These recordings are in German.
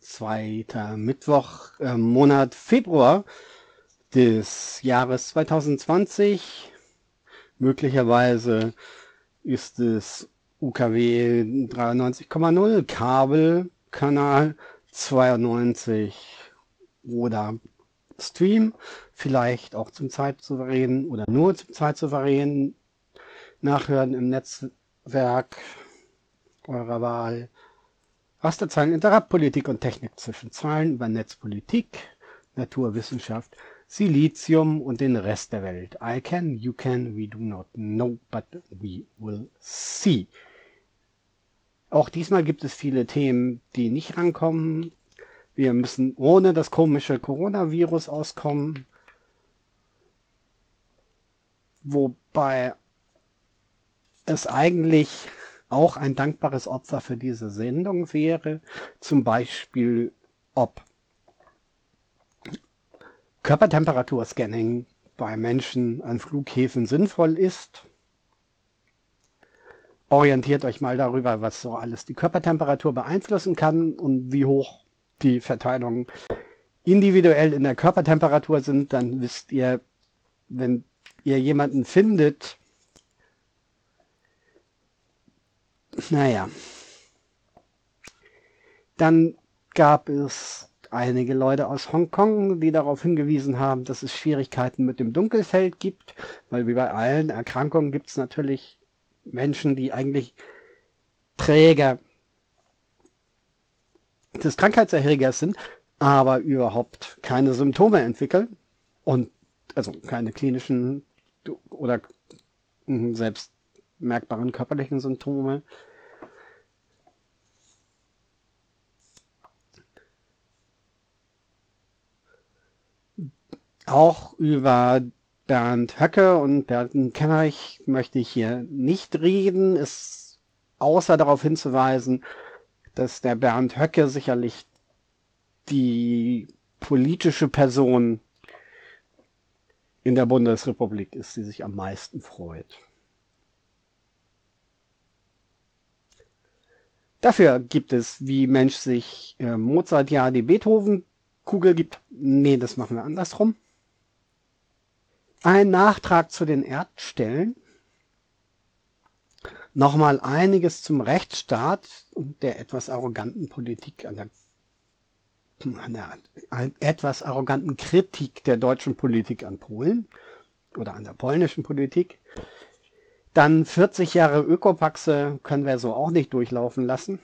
Zweiter Mittwoch im Monat Februar des Jahres 2020. Möglicherweise ist es UKW 93,0 Kabelkanal 92 oder Stream, vielleicht auch zum Zeitsouverän oder nur zum Zeitsouverän nachhören im Netzwerk eurer Wahl. Rasterzahlen Interruptpolitik und Technik zwischen Zahlen über Netzpolitik, Naturwissenschaft, Silizium und den Rest der Welt. I can, you can, we do not know, but we will see. Auch diesmal gibt es viele Themen, die nicht rankommen. Wir müssen ohne das komische Coronavirus auskommen. Wobei es eigentlich auch ein dankbares Opfer für diese Sendung wäre, zum Beispiel ob Körpertemperaturscanning bei Menschen an Flughäfen sinnvoll ist. Orientiert euch mal darüber, was so alles die Körpertemperatur beeinflussen kann und wie hoch die Verteilungen individuell in der Körpertemperatur sind, dann wisst ihr, wenn ihr jemanden findet, naja, dann gab es einige Leute aus Hongkong, die darauf hingewiesen haben, dass es Schwierigkeiten mit dem Dunkelfeld gibt, weil wie bei allen Erkrankungen gibt es natürlich Menschen, die eigentlich Träger des Krankheitserregers sind, aber überhaupt keine Symptome entwickeln und also keine klinischen oder selbst merkbaren körperlichen Symptome. Auch über Bernd Höcke und Bernd Kemmerich möchte ich hier nicht reden, ist außer darauf hinzuweisen, dass der Bernd Höcke sicherlich die politische Person in der Bundesrepublik ist, die sich am meisten freut. Dafür gibt es, wie Mensch sich äh, Mozart ja die Beethoven-Kugel gibt. Nee, das machen wir andersrum. Ein Nachtrag zu den Erdstellen. Nochmal einiges zum Rechtsstaat und der etwas arroganten Politik an der einer etwas arroganten Kritik der deutschen Politik an Polen oder an der polnischen Politik. Dann 40 Jahre Ökopaxe können wir so auch nicht durchlaufen lassen.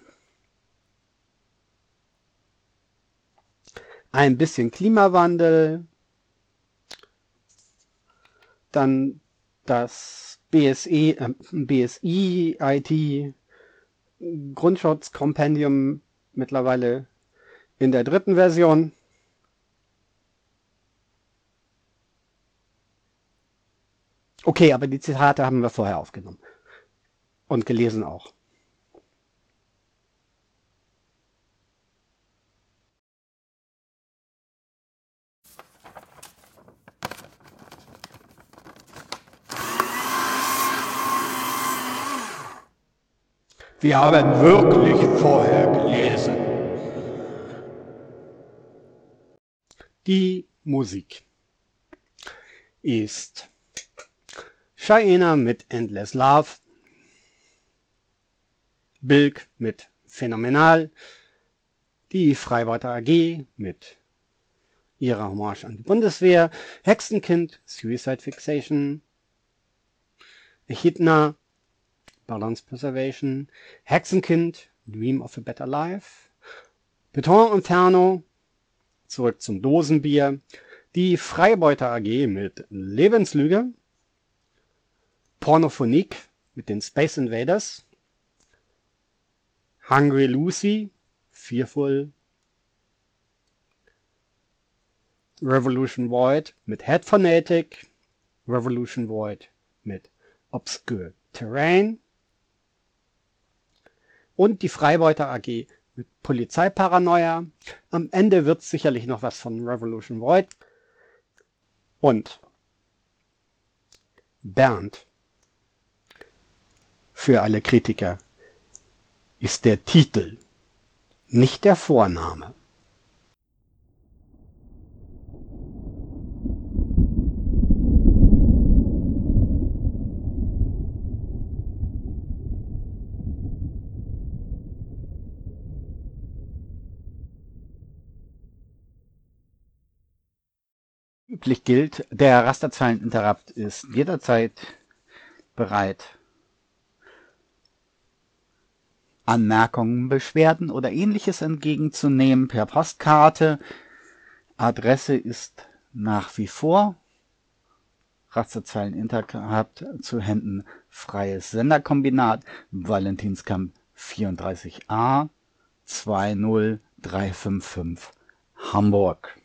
Ein bisschen Klimawandel. Dann das BSE, äh, BSI IT Grundschutzkompendium mittlerweile in der dritten Version Okay, aber die Zitate haben wir vorher aufgenommen. Und gelesen auch. Wir haben wirklich vorher gelesen. Die Musik ist Cheyenne mit Endless Love, Bilk mit Phänomenal, die Freiwörter AG mit ihrer Hommage an die Bundeswehr, Hexenkind, Suicide Fixation, Echidna, Balance Preservation, Hexenkind, Dream of a Better Life, Beton Inferno, zurück zum Dosenbier, die Freibeuter AG mit Lebenslüge, Pornophonique mit den Space Invaders, Hungry Lucy, Fearful, Revolution Void mit Head Fanatic, Revolution Void mit Obscure Terrain und die Freibeuter AG mit Polizeiparanoia. Am Ende wird sicherlich noch was von Revolution Void. Und Bernd für alle Kritiker ist der Titel, nicht der Vorname. Üblich gilt, der Rasterzeileninterrupt ist jederzeit bereit, Anmerkungen, Beschwerden oder ähnliches entgegenzunehmen per Postkarte. Adresse ist nach wie vor Rasterzeilen Intercap zu Händen Freies Senderkombinat Valentinskamp 34a 20355 Hamburg.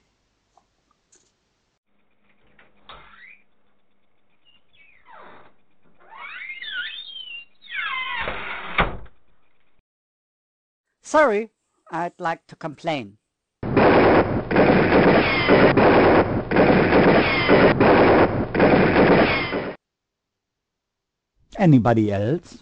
Sorry, I'd like to complain. Anybody else?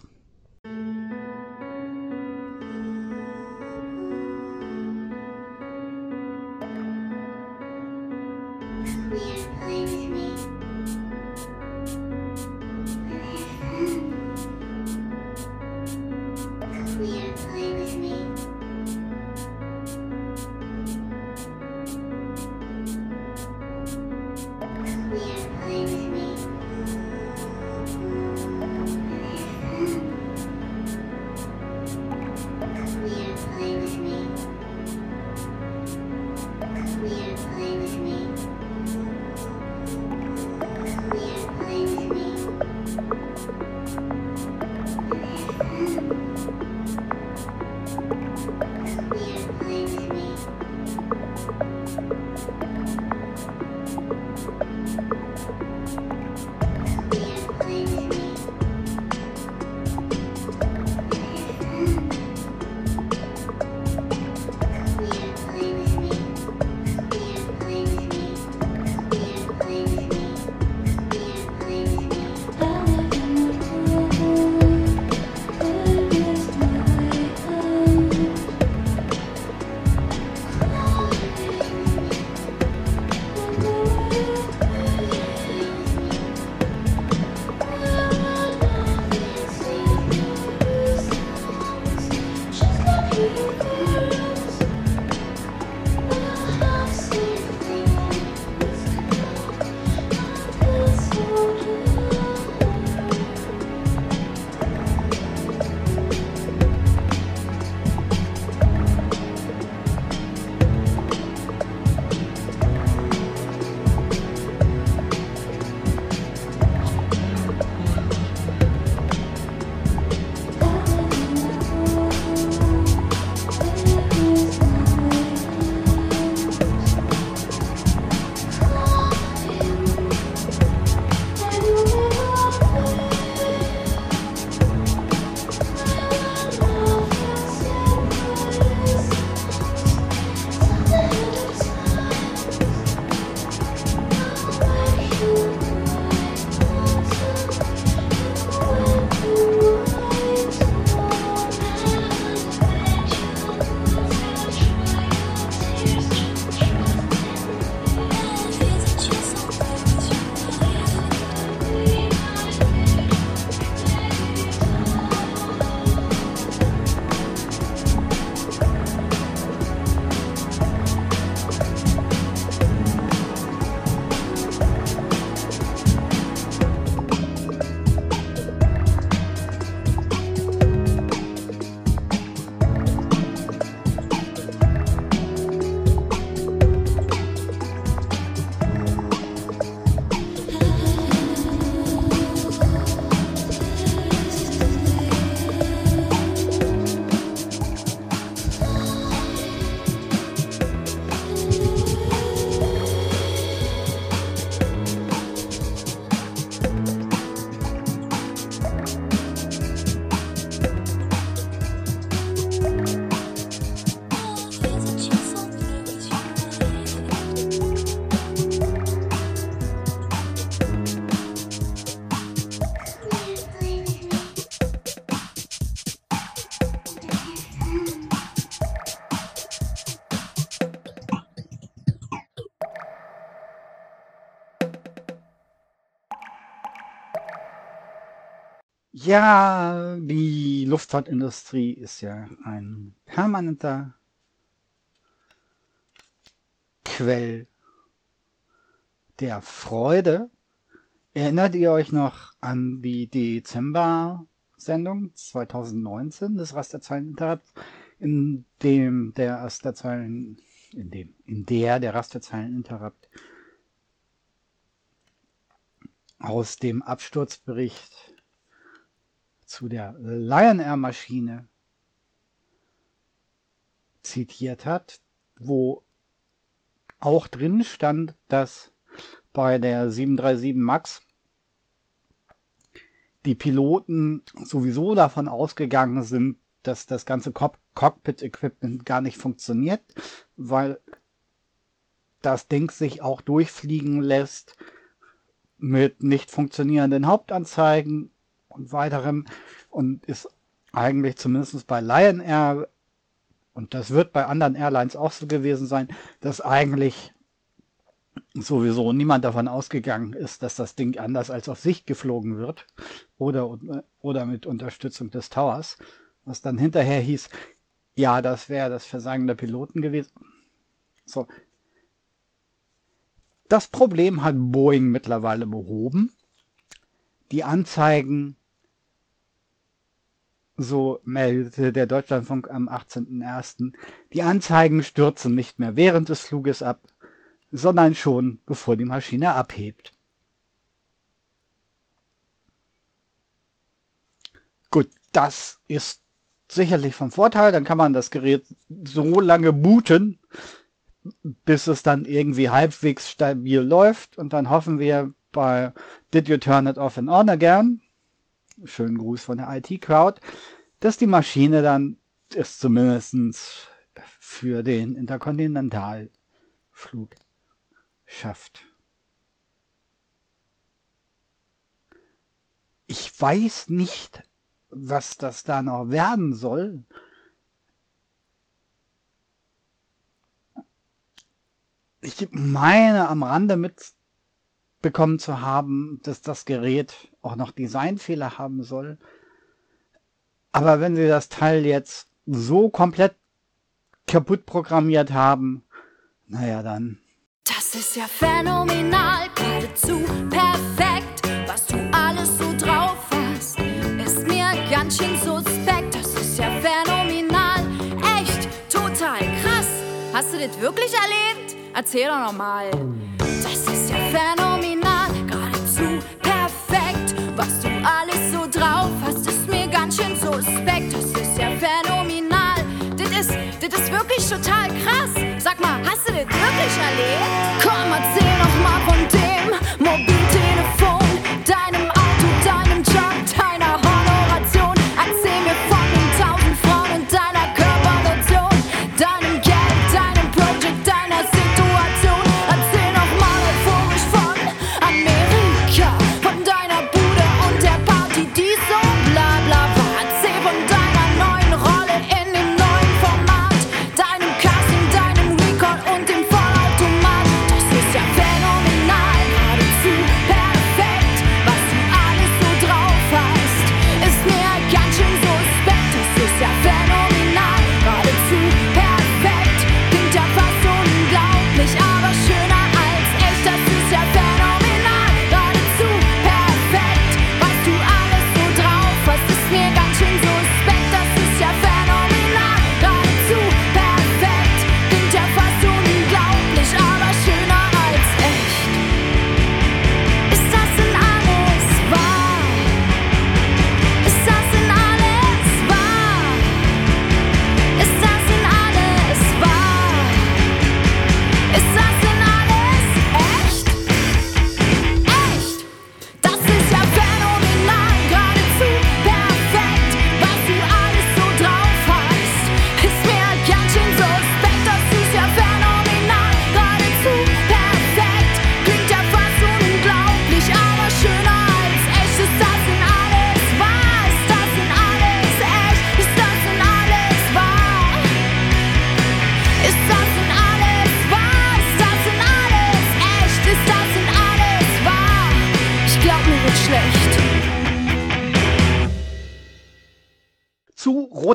Ja, die Luftfahrtindustrie ist ja ein permanenter Quell der Freude. Erinnert ihr euch noch an die Dezember-Sendung 2019 des Rasterzeileninterrupts, in dem der Rasterzeilen, in dem, in der der Rasterzeileninterrupt aus dem Absturzbericht zu der Lion Air Maschine zitiert hat, wo auch drin stand, dass bei der 737 MAX die Piloten sowieso davon ausgegangen sind, dass das ganze Cock Cockpit-Equipment gar nicht funktioniert, weil das Ding sich auch durchfliegen lässt mit nicht funktionierenden Hauptanzeigen und weiterem und ist eigentlich zumindest bei Lion Air und das wird bei anderen Airlines auch so gewesen sein, dass eigentlich sowieso niemand davon ausgegangen ist, dass das Ding anders als auf Sicht geflogen wird oder, oder mit Unterstützung des Towers, was dann hinterher hieß, ja, das wäre das Versagen der Piloten gewesen. So. Das Problem hat Boeing mittlerweile behoben. Die Anzeigen, so meldete der Deutschlandfunk am 18.01., die Anzeigen stürzen nicht mehr während des Fluges ab, sondern schon bevor die Maschine abhebt. Gut, das ist sicherlich vom Vorteil. Dann kann man das Gerät so lange booten, bis es dann irgendwie halbwegs stabil läuft. Und dann hoffen wir bei Did You Turn It Off and On Again, schönen Gruß von der IT-Crowd, dass die Maschine dann es zumindest für den Interkontinentalflug schafft. Ich weiß nicht, was das da noch werden soll. Ich meine am Rande mitbekommen zu haben, dass das Gerät auch noch Designfehler haben soll. Aber wenn sie das Teil jetzt so komplett kaputt programmiert haben, naja, dann das ist ja phänomenal, geradezu perfekt, was du alles so drauf hast. Ist mir ganz schön suspekt, das ist ja phänomenal, echt, total krass. Hast du das wirklich erlebt? Erzähl doch nochmal. Das ist ja phänomenal, was du alles so drauf hast. Ist mir ganz schön suspekt, das ist ja phänomenal. Das ist, das ist wirklich total krass. Sag mal, hast du das wirklich erlebt? Komm, erzähl noch mal von dem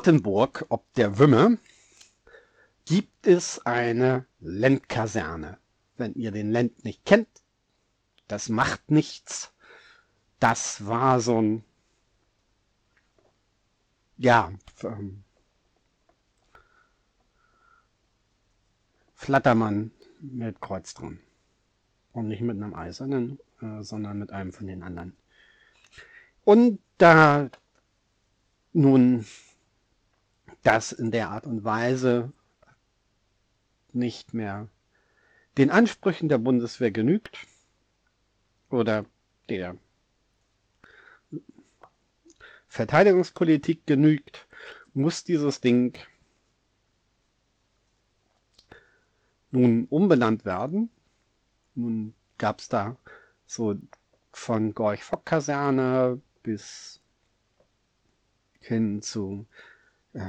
Zu Rothenburg ob der Wümme gibt es eine Lendkaserne. Wenn ihr den Lend nicht kennt, das macht nichts. Das war so ein, ja, ähm, Flattermann mit Kreuz dran. Und nicht mit einem eisernen, äh, sondern mit einem von den anderen. Und da nun das in der Art und Weise nicht mehr den Ansprüchen der Bundeswehr genügt oder der Verteidigungspolitik genügt muss dieses Ding nun umbenannt werden. Nun gab es da so von Gorch-Fock-Kaserne bis hin zu,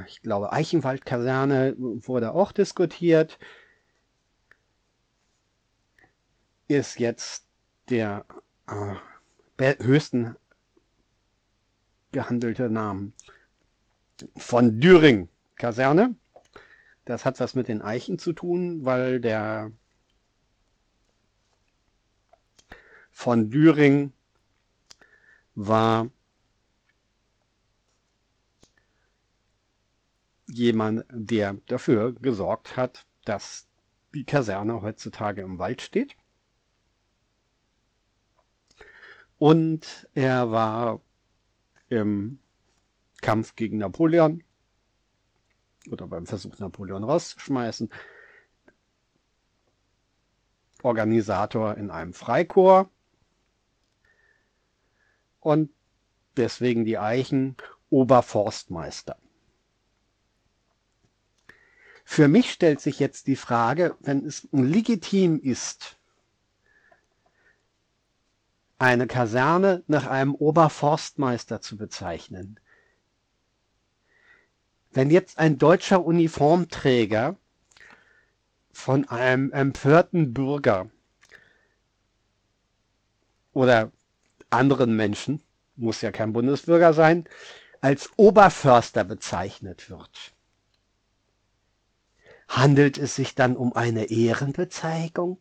ich glaube, Eichenwald-Kaserne wurde auch diskutiert. Ist jetzt der äh, höchsten gehandelte Namen von Düring Kaserne. Das hat was mit den Eichen zu tun, weil der von Düring war jemand, der dafür gesorgt hat, dass die Kaserne heutzutage im Wald steht. Und er war im Kampf gegen Napoleon oder beim Versuch, Napoleon rauszuschmeißen, Organisator in einem Freikorps und deswegen die Eichen Oberforstmeister. Für mich stellt sich jetzt die Frage, wenn es legitim ist, eine Kaserne nach einem Oberforstmeister zu bezeichnen, wenn jetzt ein deutscher Uniformträger von einem empörten Bürger oder anderen Menschen, muss ja kein Bundesbürger sein, als Oberförster bezeichnet wird. Handelt es sich dann um eine Ehrenbezeichnung?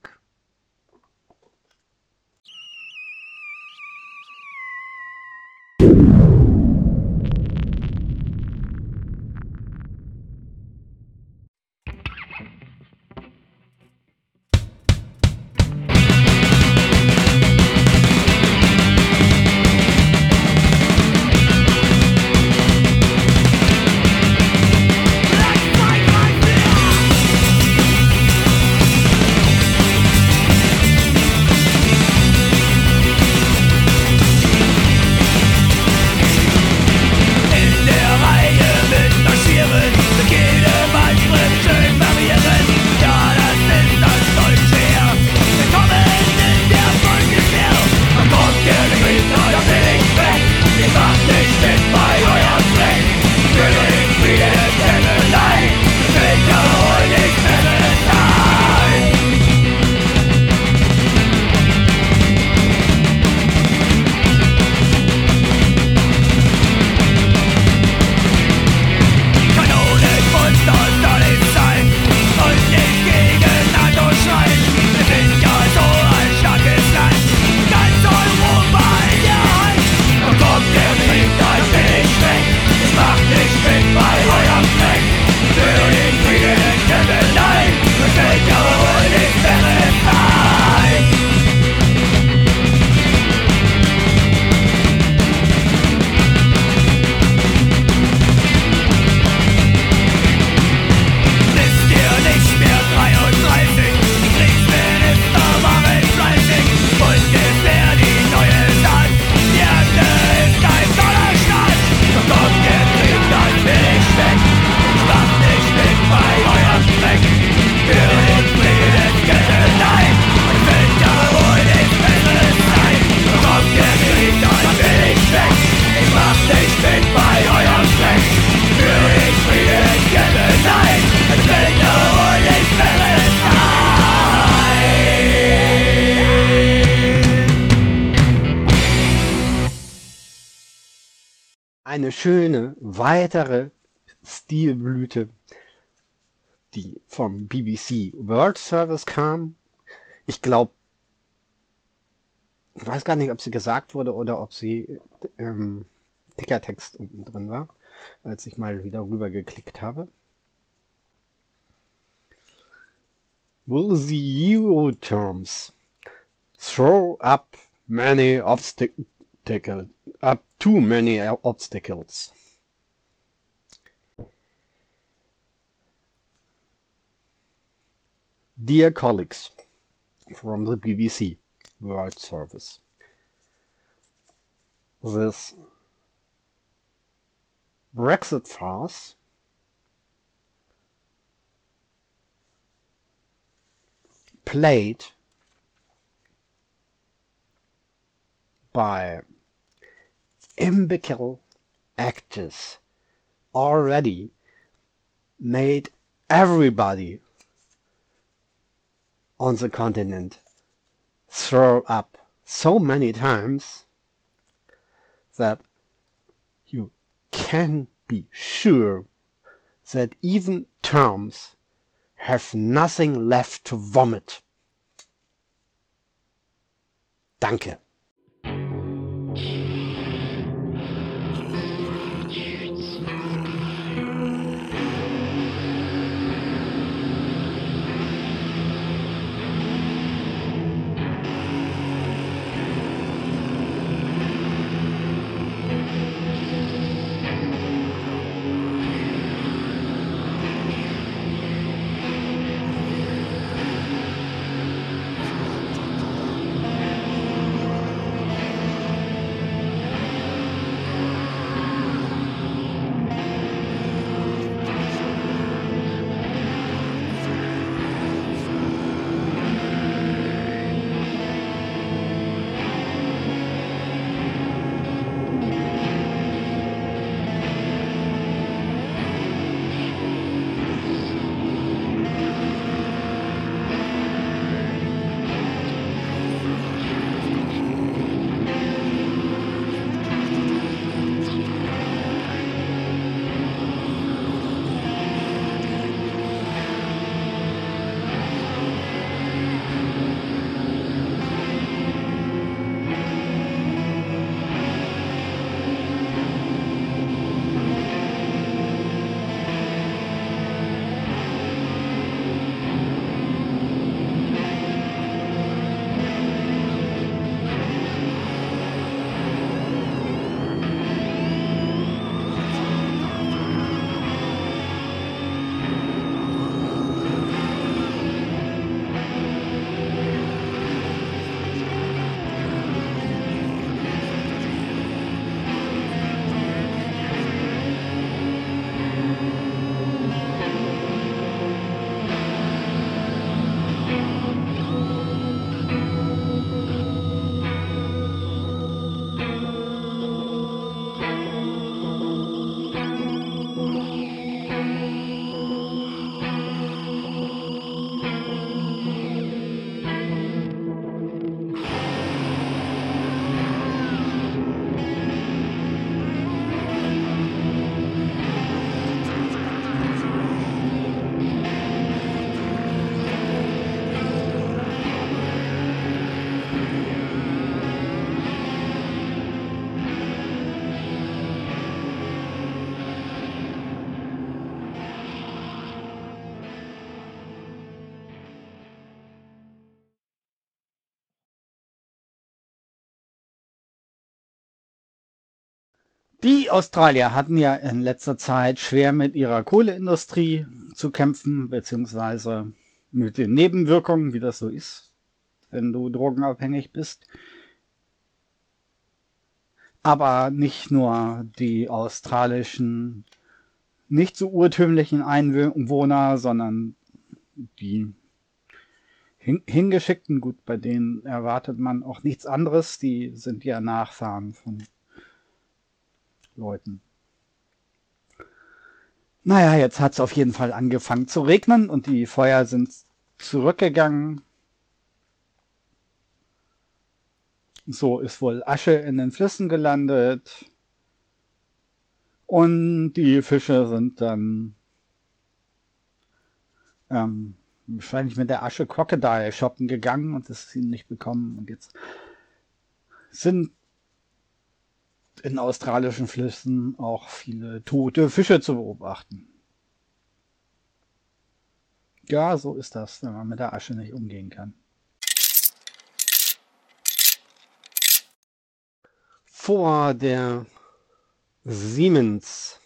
Stilblüte, die vom BBC World Service kam. Ich glaube, ich weiß gar nicht, ob sie gesagt wurde oder ob sie ähm, Tickertext unten drin war, als ich mal wieder rüber geklickt habe. Will the Euro terms throw up many obstacles up too many obstacles. Dear colleagues from the BBC World Service, this Brexit farce played by imbecile actors already made everybody on the continent throw up so many times that you can be sure that even terms have nothing left to vomit. Danke. Die Australier hatten ja in letzter Zeit schwer mit ihrer Kohleindustrie zu kämpfen, beziehungsweise mit den Nebenwirkungen, wie das so ist, wenn du drogenabhängig bist. Aber nicht nur die australischen, nicht so urtümlichen Einwohner, sondern die hingeschickten, gut, bei denen erwartet man auch nichts anderes, die sind ja Nachfahren von Leuten. Naja, jetzt hat es auf jeden Fall angefangen zu regnen und die Feuer sind zurückgegangen. So ist wohl Asche in den Flüssen gelandet. Und die Fische sind dann ähm, wahrscheinlich mit der Asche Crocodile shoppen gegangen und das ist ihnen nicht bekommen. Und jetzt sind in australischen Flüssen auch viele tote Fische zu beobachten. Ja, so ist das, wenn man mit der Asche nicht umgehen kann. Vor der Siemens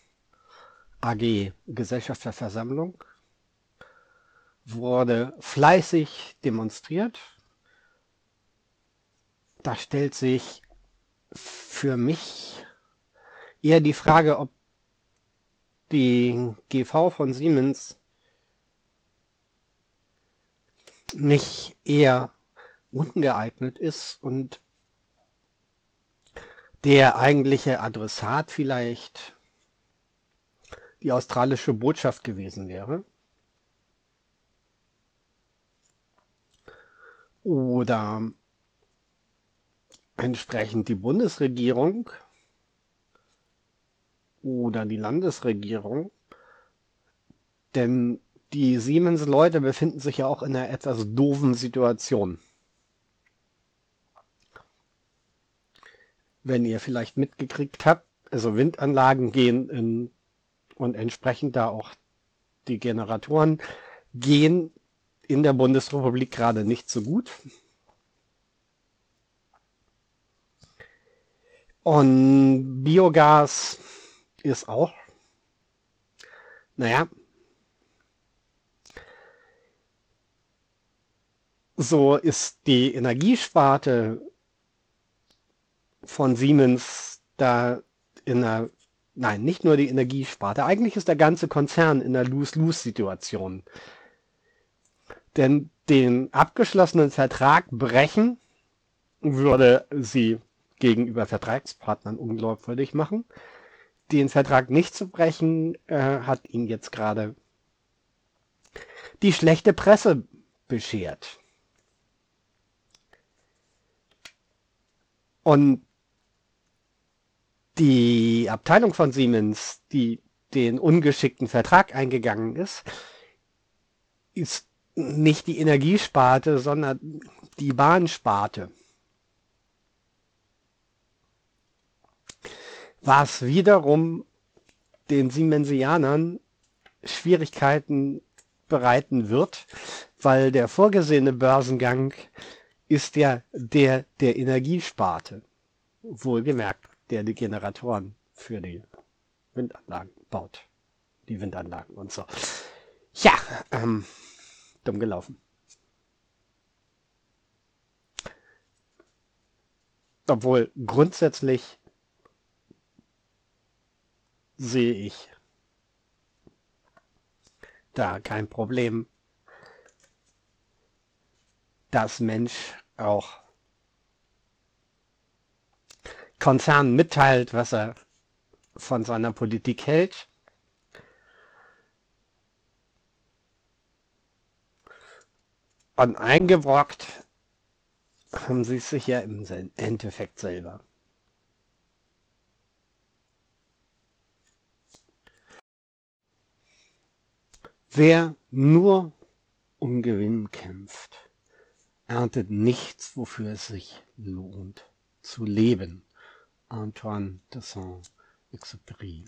AG Gesellschafterversammlung wurde fleißig demonstriert. Da stellt sich für mich eher die Frage, ob die GV von Siemens nicht eher ungeeignet ist und der eigentliche Adressat vielleicht die australische Botschaft gewesen wäre. Oder entsprechend die Bundesregierung oder die Landesregierung. Denn die Siemens-Leute befinden sich ja auch in einer etwas doofen Situation. Wenn ihr vielleicht mitgekriegt habt, also Windanlagen gehen in, und entsprechend da auch die Generatoren gehen in der Bundesrepublik gerade nicht so gut. Und Biogas ist auch, naja, so ist die Energiesparte von Siemens da in einer, nein, nicht nur die Energiesparte, eigentlich ist der ganze Konzern in einer Lose-Lose-Situation. Denn den abgeschlossenen Vertrag brechen würde sie gegenüber Vertragspartnern unglaubwürdig machen. Den Vertrag nicht zu brechen, äh, hat ihn jetzt gerade die schlechte Presse beschert. Und die Abteilung von Siemens, die den ungeschickten Vertrag eingegangen ist, ist nicht die Energiesparte, sondern die Bahnsparte. Was wiederum den Siemensianern Schwierigkeiten bereiten wird, weil der vorgesehene Börsengang ist ja der der Energiesparte. Wohlgemerkt, der die Generatoren für die Windanlagen baut. Die Windanlagen und so. Ja, ähm, dumm gelaufen. Obwohl grundsätzlich sehe ich da kein Problem, dass Mensch auch Konzernen mitteilt, was er von seiner Politik hält. Und eingebrockt haben sie sich ja im Endeffekt selber. Wer nur um Gewinn kämpft, erntet nichts, wofür es sich lohnt zu leben. Antoine de Saint-Exupéry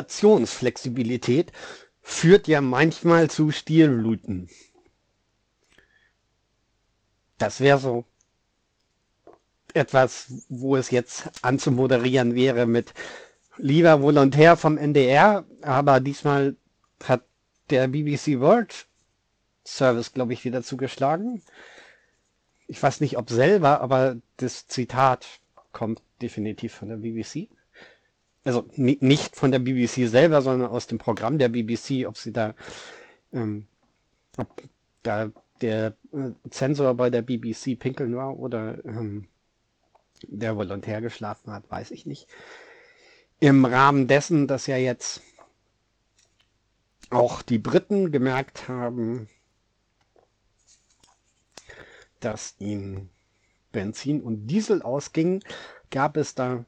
echte Innovationsflexibilität führt ja manchmal zu Stilblüten. Das wäre so etwas, wo es jetzt anzumoderieren wäre mit lieber Volontär vom NDR, aber diesmal hat der BBC World Service, glaube ich, wieder zugeschlagen. Ich weiß nicht, ob selber, aber das Zitat kommt definitiv von der BBC. Also nicht von der BBC selber, sondern aus dem Programm der BBC, ob sie da, ähm, ob da der äh, Zensor bei der BBC pinkeln war oder ähm, der Volontär geschlafen hat, weiß ich nicht. Im Rahmen dessen, dass ja jetzt auch die Briten gemerkt haben, dass ihnen Benzin und Diesel ausgingen, gab es da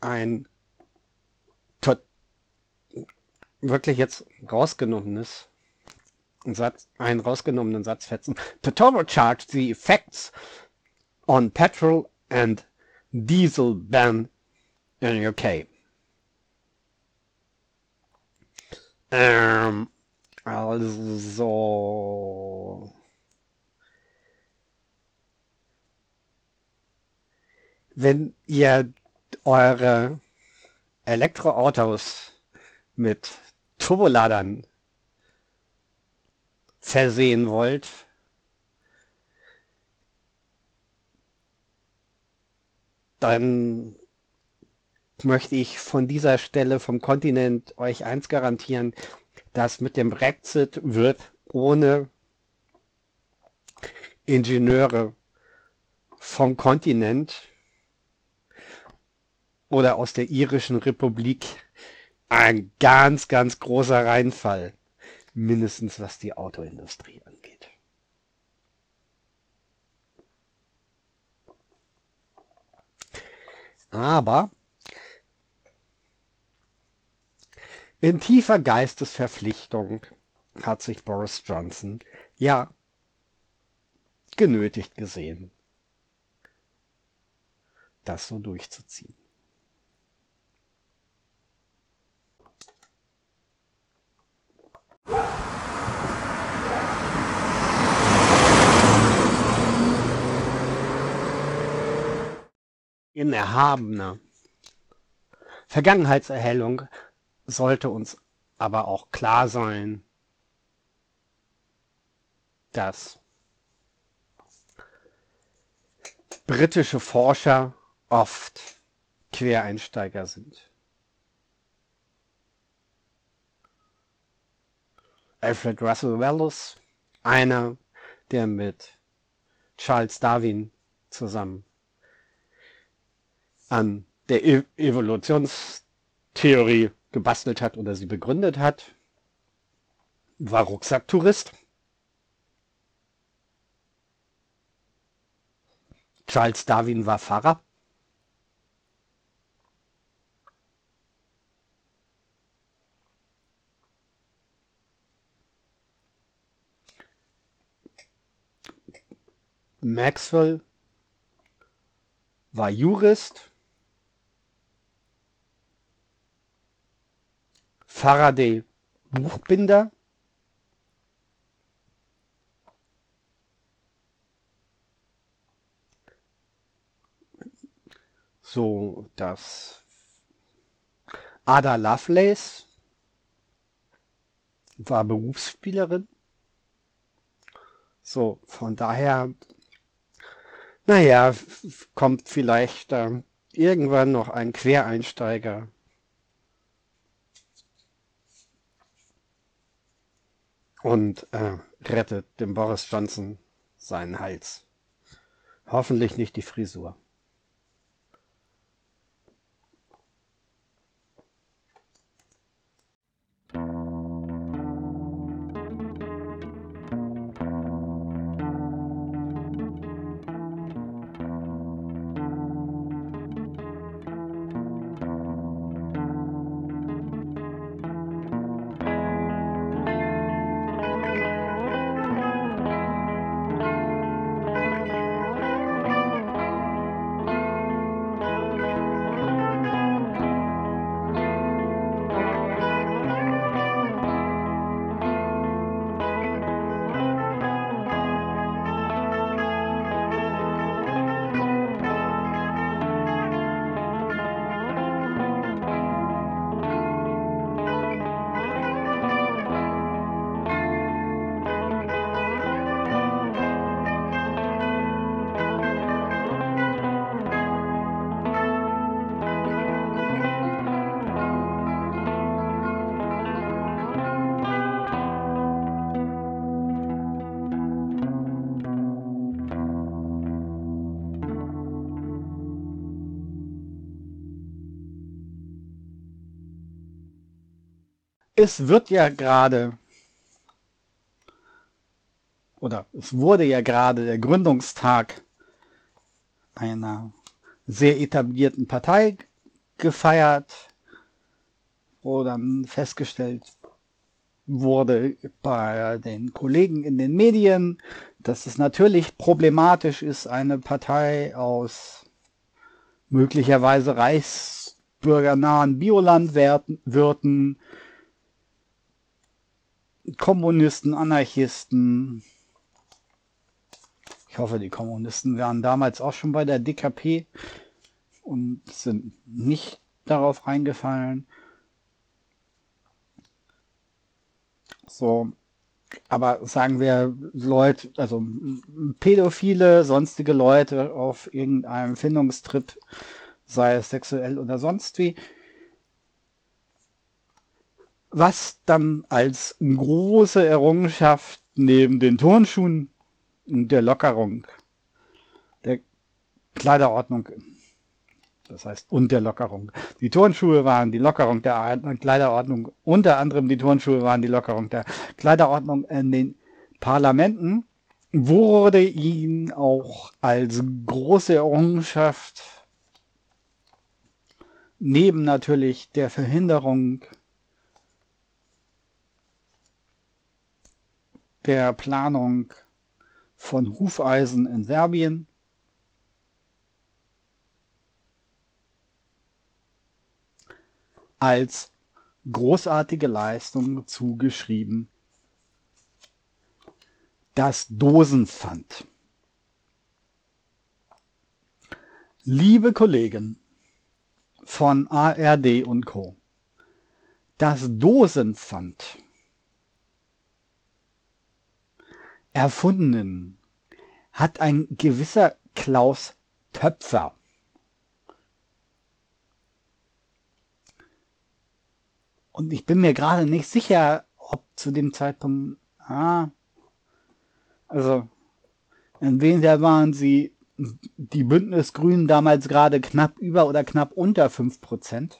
ein wirklich jetzt rausgenommenes Satz, einen rausgenommenen Satz fetzen. To turbocharge the effects on petrol and diesel ban in UK. Ähm, also. Wenn ihr eure Elektroautos mit Turboladern versehen wollt, dann möchte ich von dieser Stelle vom Kontinent euch eins garantieren, dass mit dem Brexit wird ohne Ingenieure vom Kontinent oder aus der irischen Republik ein ganz, ganz großer Reinfall, mindestens was die Autoindustrie angeht. Aber in tiefer Geistesverpflichtung hat sich Boris Johnson ja genötigt gesehen, das so durchzuziehen. In erhabener Vergangenheitserhellung sollte uns aber auch klar sein, dass britische Forscher oft Quereinsteiger sind. Alfred Russel Wallace, einer, der mit Charles Darwin zusammen an der e Evolutionstheorie gebastelt hat oder sie begründet hat, war Rucksacktourist. Charles Darwin war Pfarrer. Maxwell war Jurist. Faraday Buchbinder. So, das Ada Lovelace war Berufsspielerin. So, von daher naja, kommt vielleicht äh, irgendwann noch ein Quereinsteiger. Und äh, rettet dem Boris Johnson seinen Hals. Hoffentlich nicht die Frisur. Es wird ja gerade, oder es wurde ja gerade der Gründungstag einer sehr etablierten Partei gefeiert, wo dann festgestellt wurde bei den Kollegen in den Medien, dass es natürlich problematisch ist, eine Partei aus möglicherweise reichsbürgernahen Biolandwirten, Kommunisten, Anarchisten, ich hoffe, die Kommunisten waren damals auch schon bei der DKP und sind nicht darauf reingefallen. So, aber sagen wir Leute, also pädophile, sonstige Leute auf irgendeinem Findungstrip, sei es sexuell oder sonst wie, was dann als große Errungenschaft neben den Turnschuhen und der Lockerung der Kleiderordnung das heißt und der Lockerung. Die Turnschuhe waren die Lockerung der Kleiderordnung, unter anderem die Turnschuhe waren die Lockerung der Kleiderordnung in den Parlamenten, wurde ihnen auch als große Errungenschaft neben natürlich der Verhinderung der Planung von Hufeisen in Serbien als großartige Leistung zugeschrieben das Dosenpfand. Liebe Kollegen von ARD und Co. Das Dosenpfand erfunden hat ein gewisser Klaus Töpfer. Und ich bin mir gerade nicht sicher, ob zu dem Zeitpunkt, ah, also, entweder waren sie die Bündnisgrünen damals gerade knapp über oder knapp unter 5%.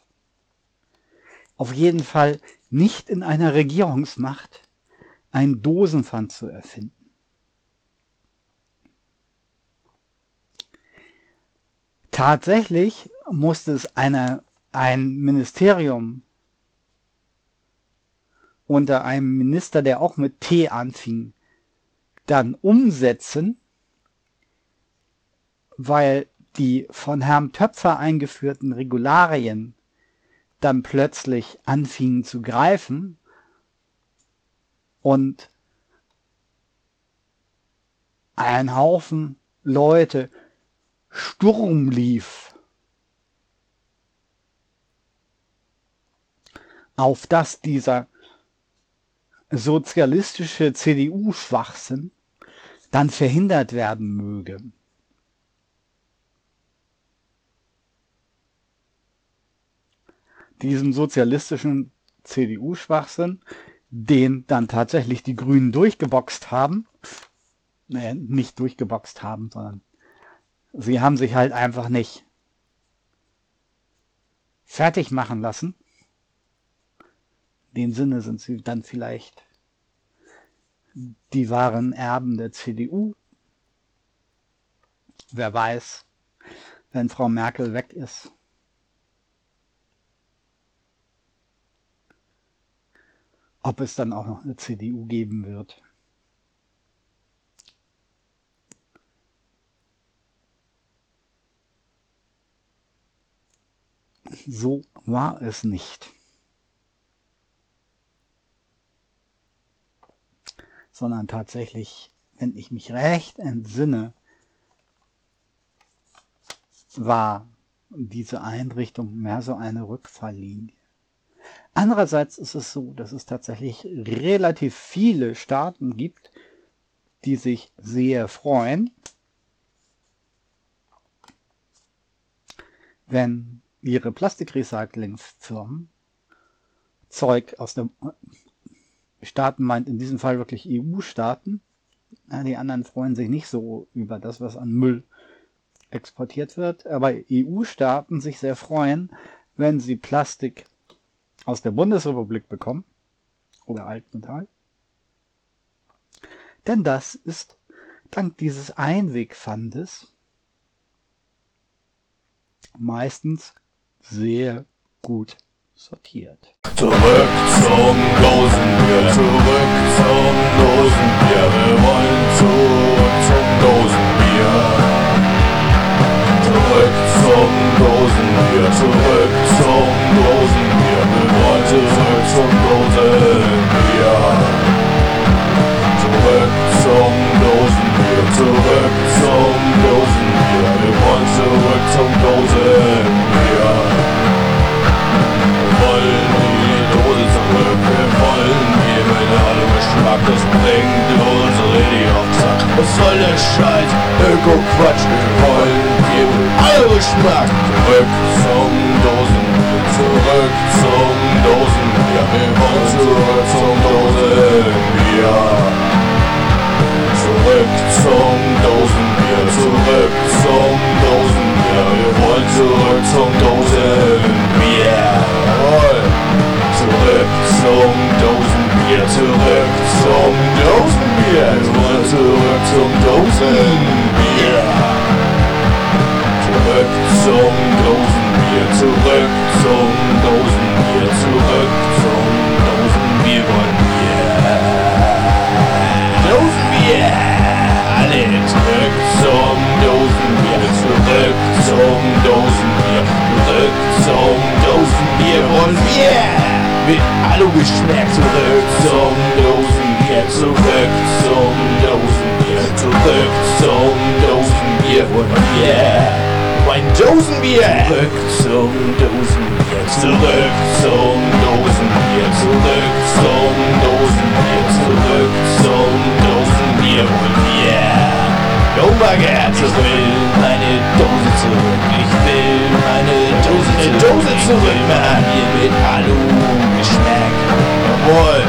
Auf jeden Fall nicht in einer Regierungsmacht ein Dosenpfand zu erfinden. Tatsächlich musste es eine, ein Ministerium unter einem Minister, der auch mit T anfing, dann umsetzen, weil die von Herrn Töpfer eingeführten Regularien dann plötzlich anfingen zu greifen und ein Haufen Leute Sturm lief auf das dieser sozialistische CDU-Schwachsinn dann verhindert werden möge. Diesen sozialistischen CDU-Schwachsinn, den dann tatsächlich die Grünen durchgeboxt haben, naja, nicht durchgeboxt haben, sondern sie haben sich halt einfach nicht fertig machen lassen dem Sinne sind sie dann vielleicht die wahren Erben der CDU. Wer weiß, wenn Frau Merkel weg ist. Ob es dann auch noch eine CDU geben wird. So war es nicht. sondern tatsächlich, wenn ich mich recht entsinne, war diese Einrichtung mehr so eine Rückfalllinie. Andererseits ist es so, dass es tatsächlich relativ viele Staaten gibt, die sich sehr freuen, wenn ihre Plastikrecyclingfirmen Zeug aus der Staaten meint in diesem Fall wirklich EU-Staaten. Die anderen freuen sich nicht so über das, was an Müll exportiert wird, aber EU-Staaten sich sehr freuen, wenn sie Plastik aus der Bundesrepublik bekommen, oder Altmetall. Denn das ist dank dieses Einwegpfandes meistens sehr gut sortiert. Zurück zum Dosenbier, zurück zum Dosenbier, wir wollen zurück zum Dosenbier. Zurück zum Dosenbier, zurück zum Dosenbier, wir wollen zurück zum Dosenbier. Zurück zum Dosenbier, zurück zum wir zurück zum Dosenbier wollen die Dose zurück. Wir wollen die Mineralgeschmack, das bringt uns richtig auf Zack. Was soll der Scheiß? Öko-Quatsch, wir wollen die Mineralgeschmack. Zurück zum Dosenbier, zurück zum Dosenbier. Wir wollen zurück zum Dosenbier. Zurück zum Dosenbier, zurück zum Dosenbier. Wir wollen zurück zum Dosenbier. Zurück zum Dosenbier, zurück zum Dosenbier. Wir wollen zurück zum Dosenbier. Zurück zum Dosenbier, zurück zum Dosenbier, zurück zum Dosenbier wollen wir. Dosenbier! Zurück zum Dosenbier, zurück zum Dosenbier, zurück zum Dosenbier wollen wir! Mit Alu-Geschmack zurück zum Dosenbier, zurück zum Dosenbier, zurück zum Dosenbier wollen wir! Mein Dosenbier! Zurück zum Dosenbier, zurück zum Dosenbier, zurück zum Dosenbier, zurück zum Dosenbier wollen wir! Oh mein ich will meine Dose zurück, ich will meine Dose zurück, Dose zurück, Mann, hier mit Alu-Geschmack. Jawohl!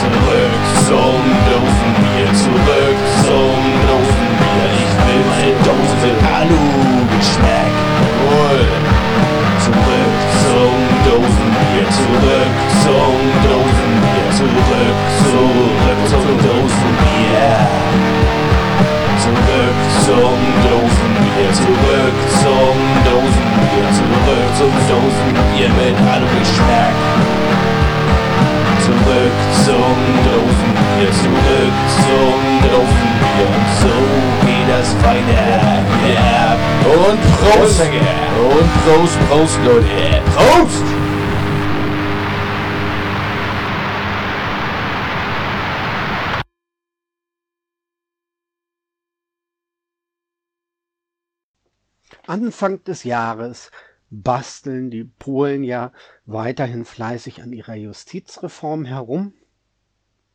Zurück. Zum Dosenbier, zurück. Zum Dosenbier, ich will meine Dose mit Alu-Geschmack. Jawohl! Zurück. Zum Dosenbier, zurück. Zum Dosenbier, zurück, zurück. Zum Dosenbier. Zurück zum Dosenbier, zurück zum Dosenbier, zurück zum Dosenbier mit Alu-Geschmack. Zurück zum Dosenbier, zurück zum Dosenbier und so geht das weiter. Yeah. Und Prost! Und Prost, Prost, Leute! Prost! Anfang des Jahres basteln die Polen ja weiterhin fleißig an ihrer Justizreform herum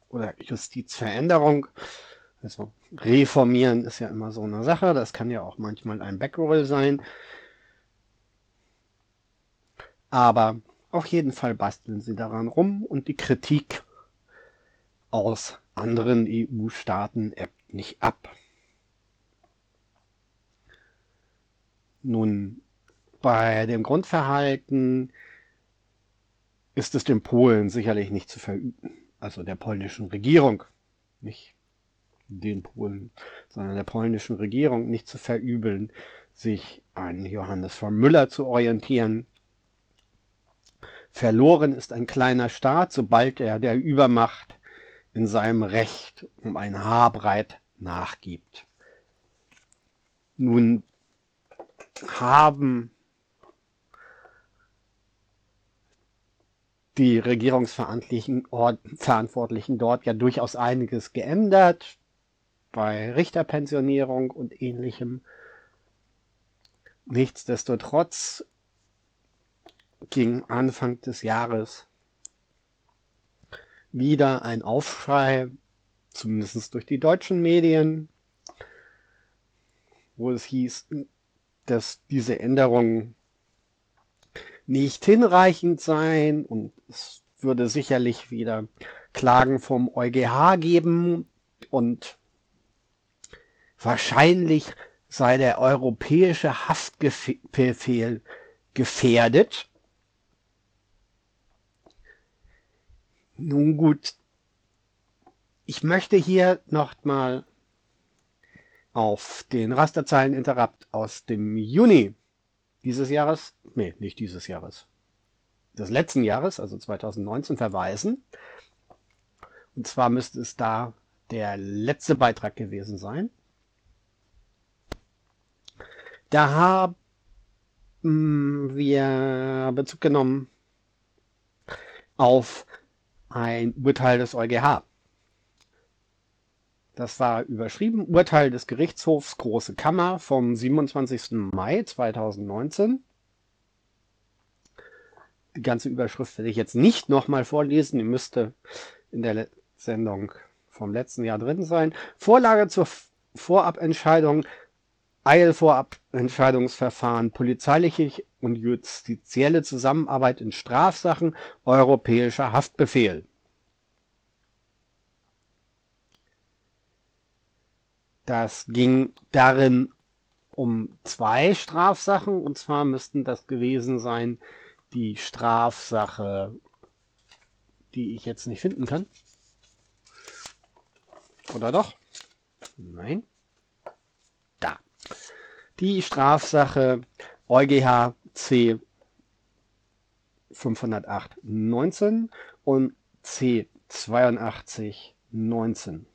oder Justizveränderung. Also reformieren ist ja immer so eine Sache, das kann ja auch manchmal ein Backroll sein. Aber auf jeden Fall basteln sie daran rum und die Kritik aus anderen EU-Staaten ebbt nicht ab. Nun, bei dem Grundverhalten ist es den Polen sicherlich nicht zu verüben, also der polnischen Regierung, nicht den Polen, sondern der polnischen Regierung nicht zu verübeln, sich an Johannes von Müller zu orientieren. Verloren ist ein kleiner Staat, sobald er der Übermacht in seinem Recht um ein Haarbreit nachgibt. Nun haben die Regierungsverantwortlichen dort ja durchaus einiges geändert bei Richterpensionierung und ähnlichem. Nichtsdestotrotz ging Anfang des Jahres wieder ein Aufschrei, zumindest durch die deutschen Medien, wo es hieß, dass diese Änderungen nicht hinreichend seien und es würde sicherlich wieder Klagen vom EuGH geben und wahrscheinlich sei der europäische Haftbefehl gefährdet. Nun gut, ich möchte hier noch mal auf den Rasterzeilen-Interrupt aus dem Juni dieses Jahres, nee, nicht dieses Jahres, des letzten Jahres, also 2019, verweisen. Und zwar müsste es da der letzte Beitrag gewesen sein. Da haben wir Bezug genommen auf ein Urteil des EuGH. Das war überschrieben Urteil des Gerichtshofs Große Kammer vom 27. Mai 2019. Die ganze Überschrift werde ich jetzt nicht nochmal vorlesen. Die müsste in der Sendung vom letzten Jahr drin sein. Vorlage zur Vorabentscheidung, Eilvorabentscheidungsverfahren, polizeiliche und justizielle Zusammenarbeit in Strafsachen, europäischer Haftbefehl. Das ging darin um zwei Strafsachen, und zwar müssten das gewesen sein die Strafsache, die ich jetzt nicht finden kann. Oder doch? Nein. Da. Die Strafsache EuGH C 508 19 und C 82 19.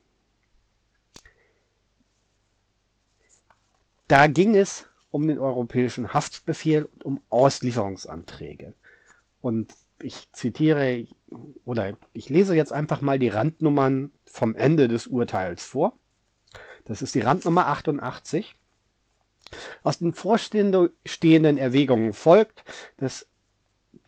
Da ging es um den europäischen Haftbefehl und um Auslieferungsanträge. Und ich zitiere oder ich lese jetzt einfach mal die Randnummern vom Ende des Urteils vor. Das ist die Randnummer 88. Aus den vorstehenden Erwägungen folgt, dass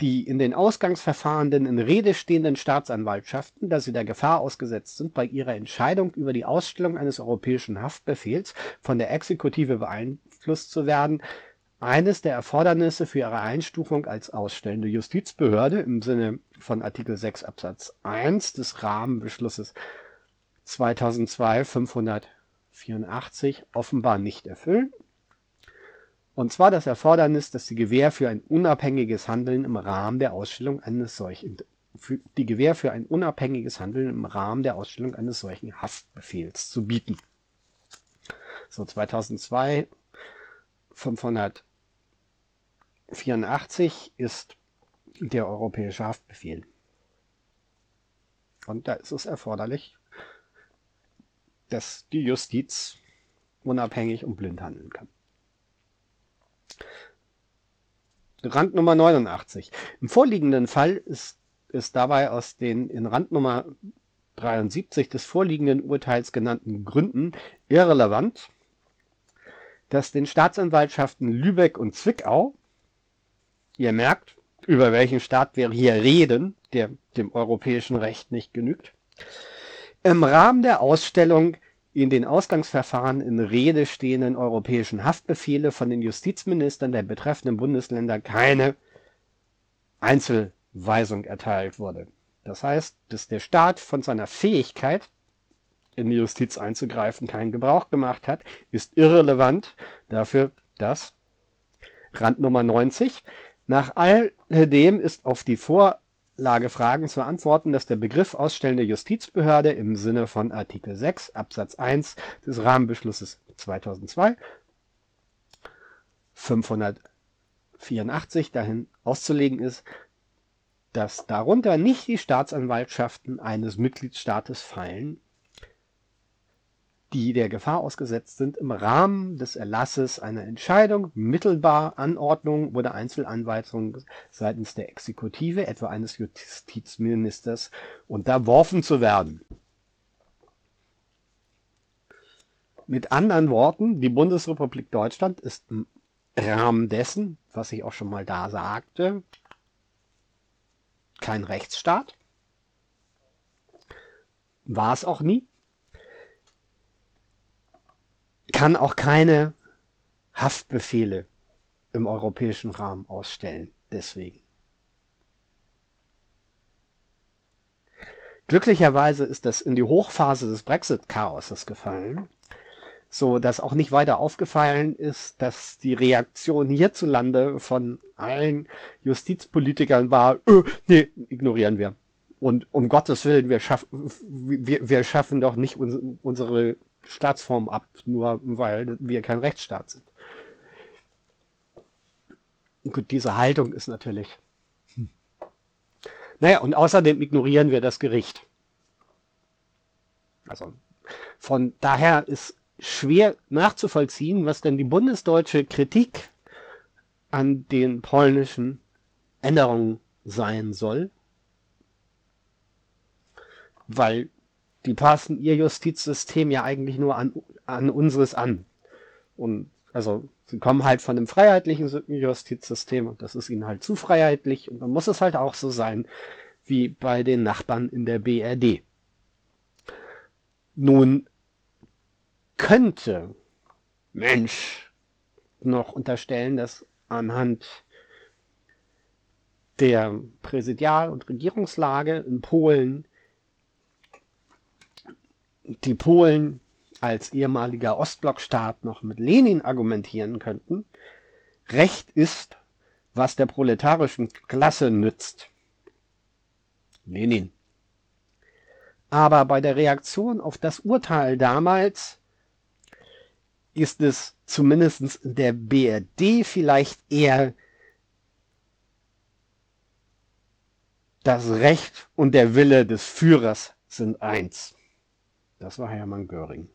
die in den Ausgangsverfahrenden in Rede stehenden Staatsanwaltschaften, da sie der Gefahr ausgesetzt sind, bei ihrer Entscheidung über die Ausstellung eines europäischen Haftbefehls von der Exekutive beeinflusst zu werden, eines der Erfordernisse für ihre Einstufung als ausstellende Justizbehörde im Sinne von Artikel 6 Absatz 1 des Rahmenbeschlusses 2002 584 offenbar nicht erfüllen und zwar das Erfordernis, dass die Gewähr für ein unabhängiges Handeln im Rahmen der Ausstellung eines solchen die Gewähr für ein unabhängiges Handeln im Rahmen der Ausstellung eines solchen Haftbefehls zu bieten. So 2002 584 ist der europäische Haftbefehl. Und da ist es erforderlich, dass die Justiz unabhängig und blind handeln kann. Randnummer 89. Im vorliegenden Fall ist es dabei aus den in Randnummer 73 des vorliegenden Urteils genannten Gründen irrelevant, dass den Staatsanwaltschaften Lübeck und Zwickau, ihr merkt, über welchen Staat wir hier reden, der dem europäischen Recht nicht genügt, im Rahmen der Ausstellung in den Ausgangsverfahren in Rede stehenden europäischen Haftbefehle von den Justizministern der betreffenden Bundesländer keine Einzelweisung erteilt wurde. Das heißt, dass der Staat von seiner Fähigkeit, in die Justiz einzugreifen, keinen Gebrauch gemacht hat, ist irrelevant dafür, dass Rand Nummer 90 nach alledem ist auf die Vor Lagefragen zu antworten, dass der Begriff ausstellende Justizbehörde im Sinne von Artikel 6 Absatz 1 des Rahmenbeschlusses 2002 584 dahin auszulegen ist, dass darunter nicht die Staatsanwaltschaften eines Mitgliedstaates fallen, die der Gefahr ausgesetzt sind, im Rahmen des Erlasses einer Entscheidung, mittelbar Anordnung oder Einzelanweisung seitens der Exekutive, etwa eines Justizministers, unterworfen zu werden. Mit anderen Worten, die Bundesrepublik Deutschland ist im Rahmen dessen, was ich auch schon mal da sagte, kein Rechtsstaat. War es auch nie kann auch keine Haftbefehle im europäischen Rahmen ausstellen. Deswegen. Glücklicherweise ist das in die Hochphase des Brexit-Chaoses gefallen, so dass auch nicht weiter aufgefallen ist, dass die Reaktion hierzulande von allen Justizpolitikern war, öh, nee, ignorieren wir. Und um Gottes Willen, wir schaffen, wir, wir schaffen doch nicht uns, unsere Staatsform ab, nur weil wir kein Rechtsstaat sind. Gut, diese Haltung ist natürlich. Hm. Naja, und außerdem ignorieren wir das Gericht. Also von daher ist schwer nachzuvollziehen, was denn die bundesdeutsche Kritik an den polnischen Änderungen sein soll, weil die passen ihr Justizsystem ja eigentlich nur an, an unseres an. Und also sie kommen halt von dem freiheitlichen Justizsystem und das ist ihnen halt zu freiheitlich und dann muss es halt auch so sein wie bei den Nachbarn in der BRD. Nun könnte Mensch noch unterstellen, dass anhand der Präsidial- und Regierungslage in Polen die Polen als ehemaliger Ostblockstaat noch mit Lenin argumentieren könnten, Recht ist, was der proletarischen Klasse nützt. Lenin. Aber bei der Reaktion auf das Urteil damals ist es zumindest in der BRD vielleicht eher das Recht und der Wille des Führers sind eins. Das war Hermann Göring.